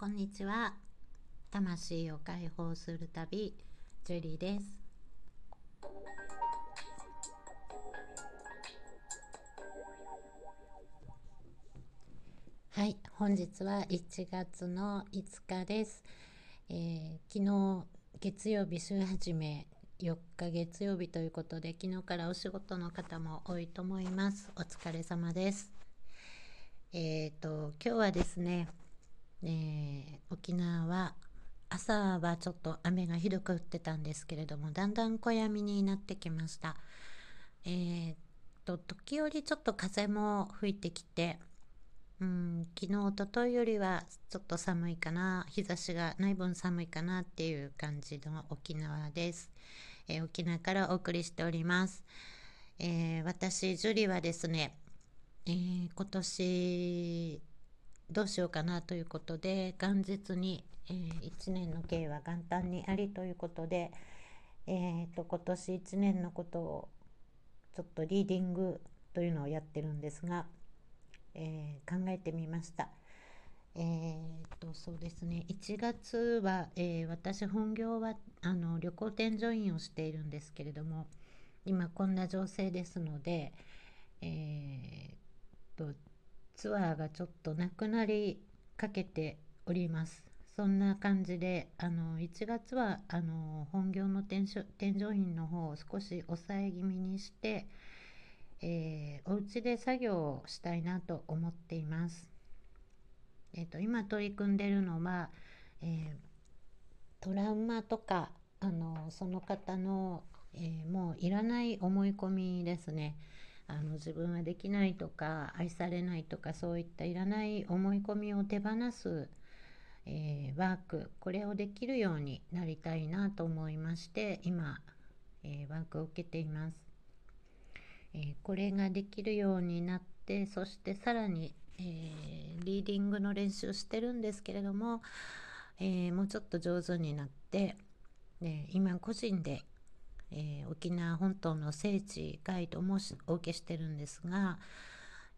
こんにちは。魂を解放する旅ジュリーです。はい本日は1月の5日です、えー、昨日月曜日週始め4日月曜日ということで昨日からお仕事の方も多いと思います。お疲れ様です。えっ、ー、と今日はですねえ、沖縄は朝はちょっと雨がひどく降ってたんですけれどもだんだん小闇になってきました。えー、と時折ちょっと風も吹いてきてうん昨日おとといよりはちょっと寒いかな日差しがない分寒いかなっていう感じの沖縄です、えー、沖縄からお送りしております、えー、私樹里はですね、え、今年どうしようかなということで元日に、えー、1年の経営は元旦にありということで、えーと、今年1年のことをちょっとリーディングというのをやってるんですが、えー、考えてみました。えーとそうですね1月は、えー、私本業はあの旅行添乗員をしているんですけれども今こんな情勢ですので、えーとツアーがちょっとなくなりかけております。そんな感じであの1月はあの本業の添乗員の方を少し抑え気味にして、えー、お家で作業をしたいなと思っています。えーと、今取り組んでるのは、えー、トラウマとかあのその方の、えー、もういらない思い込みですね。あの自分はできないとか愛されないとかそういったいらない思い込みを手放す、えー、ワークこれをできるようになりたいなと思いまして今、えー、ワークを受けています、えー、これができるようになってそしてさらに、えリーディングの練習してるんですけれども、えもうちょっと上手になって、ね、今個人でえー、沖縄本島の聖地ガイドもお受けしてるんですが、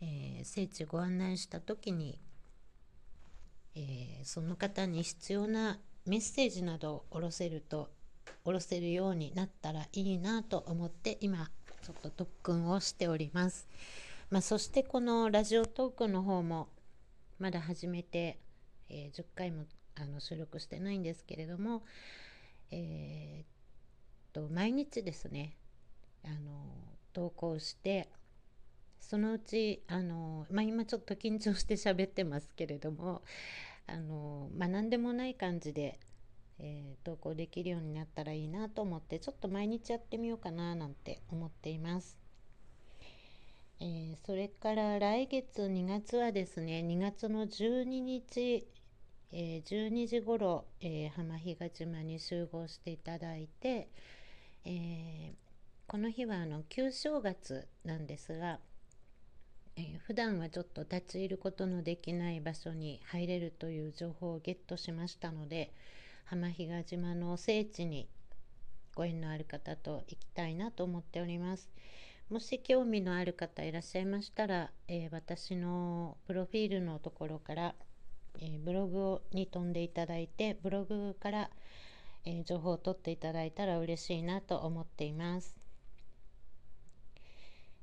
えー、聖地ご案内した時に、えー、その方に必要なメッセージなどを下ろせると下ろせるようになったらいいなと思って今ちょっと特訓をしております。まあ、そしてこのラジオトークの方もまだ始めて、えー、10回もあの収録してないんですけれども、えー、と毎日ですねあの投稿してそのうちあの、まあ、今ちょっと緊張して喋ってますけれどもあの、まあ、何でもない感じで、えー、投稿できるようになったらいいなと思ってちょっと毎日やってみようかななんて思っています。えー、それから来月2月はですね2月の12日、えー、12時ごろ、えー、浜比嘉島に集合していただいて、えー、この日はあの旧正月なんですが、えー、普段はちょっと立ち入ることのできない場所に入れるという情報をゲットしましたので浜比嘉島の聖地にご縁のある方と行きたいなと思っております。もし興味のある方いらっしゃいましたら、えー、私のプロフィールのところから、えー、ブログに飛んでいただいてブログからえー、情報を取っていただいたら嬉しいなと思っています。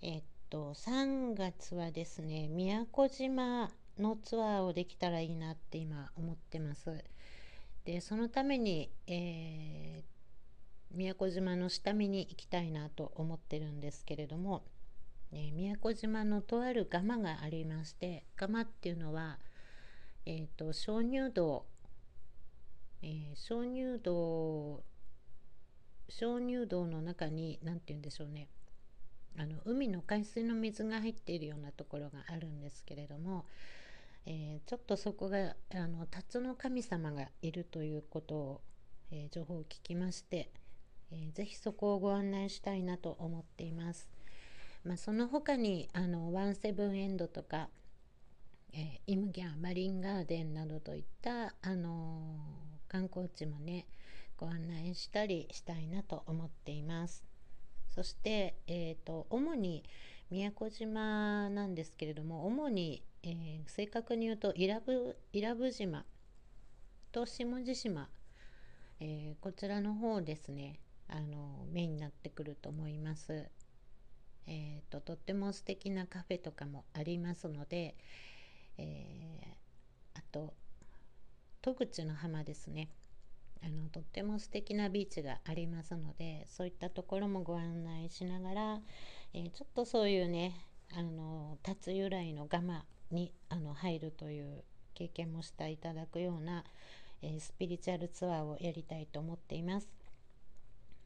えっと3月はですね宮古島のツアーをできたらいいなって今思ってます。でそのために、えー、宮古島の下見に行きたいなと思ってるんですけれども、え、宮古島のとあるガマがありましてガマっていうのは、えーと鍾乳洞え、鍾乳洞鍾乳洞の中に何て言うんでしょうねあの海の海水の水が入っているようなところがあるんですけれども、えー、ちょっとそこがあの辰の神様がいるということを、えー、情報を聞きまして、えー、ぜひそこをご案内したいなと思っています。まあ、その他にあのワンセブンエンドとか、え、イムギャンマリンガーデンなどといった、あの観光地もねご案内したりしたいなと思っていますそして、えーと、主に宮古島なんですけれども主に、えー、正確に言うと伊良部伊良部島と下地島、えー、こちらの方ですねあのメインになってくると思います。えーと、とっても素敵なカフェとかもありますので、えー、あと戸口の浜ですねあのとっても素敵なビーチがありますのでそういったところもご案内しながら、えー、ちょっとそういうねあの立つ由来のガマにあの入るという経験もしていただくような、えー、スピリチュアルツアーをやりたいと思っています。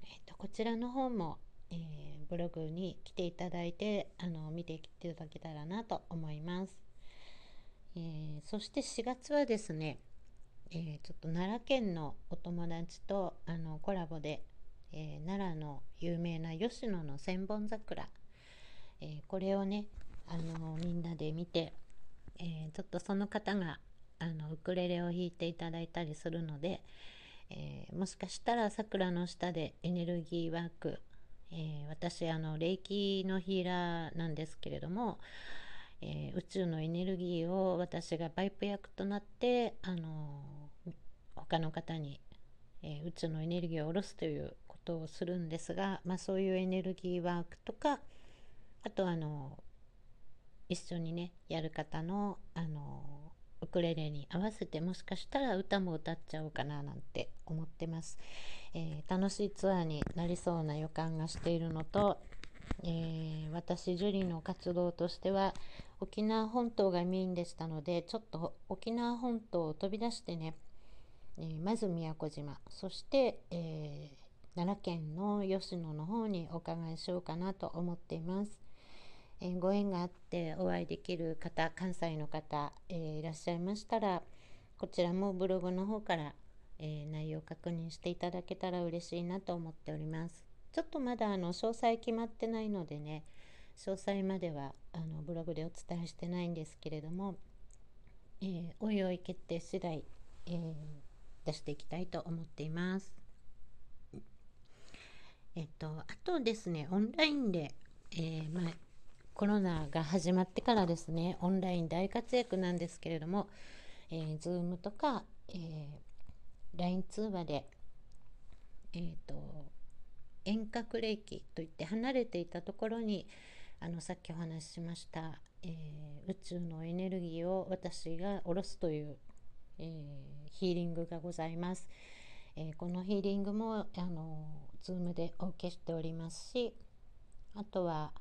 えーと、こちらの方も、えー、ブログに来ていただいてあの見ていただけたらなと思います。えそして4月はですねえー、ちょっと奈良県のお友達とあのコラボで、えー、奈良の有名な吉野の千本桜、えー、これをねあのみんなで見て、えちょっとその方があのウクレレを弾いていただいたりするので、えもしかしたら桜の下でエネルギーワーク、え私あの霊気のヒーラーなんですけれどもえ、宇宙のエネルギーを私がパイプ役となって、あの、他の方に、えー、宇宙のエネルギーを下ろすということをするんですが、まあ、そういうエネルギーワークとかあとあの一緒にねやる方の、あのウクレレに合わせてもしかしたら歌も歌っちゃおうかななんて思ってます、え楽しいツアーになりそうな予感がしているのとえー、私樹里の活動としては沖縄本島がメインでしたのでちょっと沖縄本島を飛び出してね、えー、まず宮古島そして、えー、奈良県の吉野の方にお伺いしようかなと思っています。えー、ご縁があってお会いできる方関西の方、えー、いらっしゃいましたらこちらもブログの方から、え内容確認していただけたら嬉しいなと思っております。ちょっとまだあの詳細決まってないのでね詳細まではあのブログでお伝えしてないんですけれども、えー、おいおい決定次第、えー、出していきたいと思っています。えっと、あとですねオンラインで、えー、まあ、コロナが始まってからですねオンライン大活躍なんですけれども、えー、Zoom とか、えー、LINE 通話で、えーと遠隔霊気といって離れていたところにあのさっきお話ししました、えー、宇宙のエネルギーを私が下ろすという、えー、ヒーリングがございます、えー、このヒーリングもあの Zoom でお受けしておりますしあとは、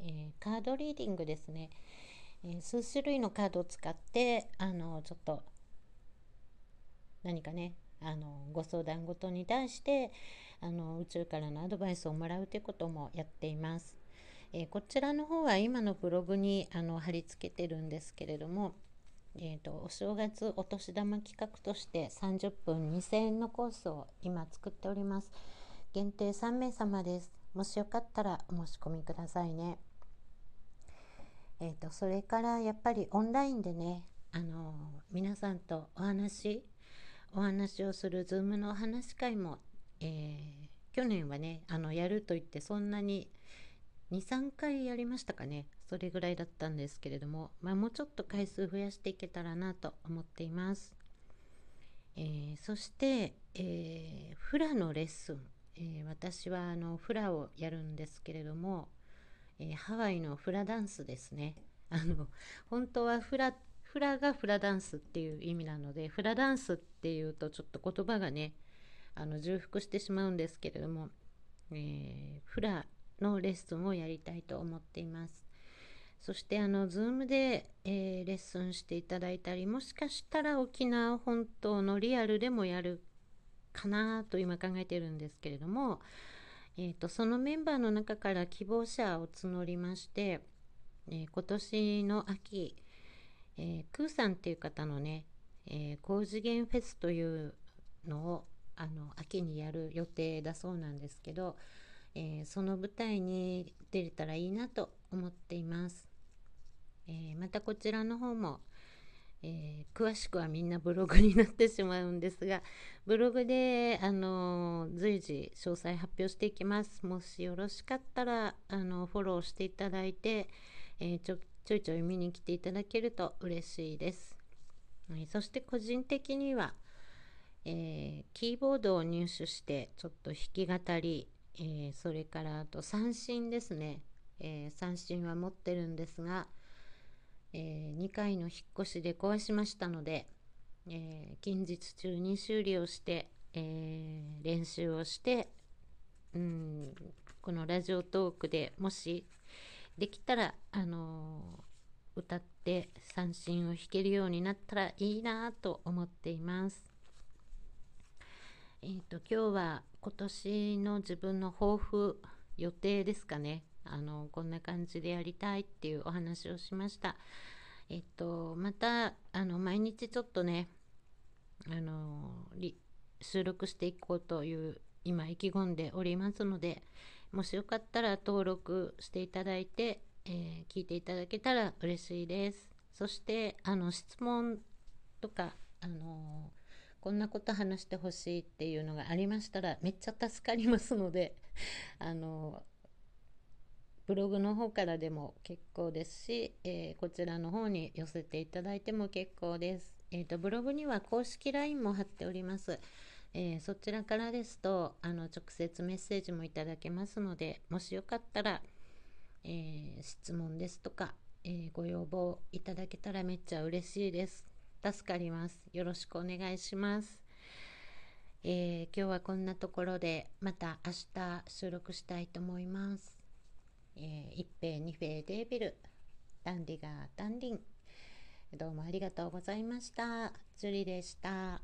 えカードリーディングですね、え数種類のカードを使ってあのちょっと何かねあのご相談ごとに対してあの宇宙からのアドバイスをもらうということもやっています。え、こちらの方は今のブログにあの貼り付けてるんですけれども、えーと、お正月お年玉企画として30分2000円のコースを今作っております。限定3名様です。もしよかったらお申し込みくださいね。えーと、それからやっぱりオンラインでね、あの皆さんとお話お話をする Zoom のお話会もえー、去年はねあのやると言ってそんなに23回やりましたかねそれぐらいだったんですけれども、まあ、もうちょっと回数増やしていけたらなと思っています、えー、そして、えー、フラのレッスン、え私はあのフラをやるんですけれども、えハワイのフラダンスですね。あの本当はフラフラがフラダンスっていう意味なのでフラダンスっていうとちょっと言葉がねあの重複してしまうんですけれども、えー、フラのレッスンをやりたいと思っています。そしてあの Zoom で、えー、レッスンしていただいたりもしかしたら沖縄本島のリアルでもやるかなと今考えてるんですけれども、えーと、そのメンバーの中から希望者を募りまして、えー、今年の秋、えー、クーさんっていう方のね、えー、高次元フェスというのをあの秋にやる予定だそうなんですけど、えー、その舞台に出れたらいいなと思っています。えー、またこちらの方も、えー、詳しくはみんなブログになってしまうんですがブログで、あの随時詳細発表していきます。もしよろしかったら、あのフォローしていただいて、えちょちょいちょい見に来ていただけると嬉しいです。そして個人的には、えー、キーボードを入手してちょっと弾き語り、え、それからあと三振ですね、え、三振は持ってるんですが、え2回の引っ越しで壊しましたので、え近日中に修理をして、え練習をしてうんこのラジオトークでもしできたらあの歌って三振を弾けるようになったらいいなと思っています。えーと、今日は今年の自分の抱負予定ですかねあのこんな感じでやりたいっていうお話をしました。えっ、とまたあの毎日ちょっとねあの収録していこうという今意気込んでおりますのでもしよかったら登録していただいてえー、聞いていただけたら嬉しいです。そしてあの質問とかあのこんなこと話してほしいっていうのがありましたらめっちゃ助かりますのであのブログの方からでも結構ですし、えー、こちらの方に寄せていただいても結構です。えーと、ブログには公式 LINE も貼っております。えー、そちらからですとあの直接メッセージもいただけますのでもしよかったらえー、質問ですとか、え、ご要望いただけたらめっちゃ嬉しいです。助かります。よろしくお願いします。え、今日はこんなところでまた明日収録したいと思います。えー、一平二平デービルダンディガーダンディンどうもありがとうございました。ジュリでした。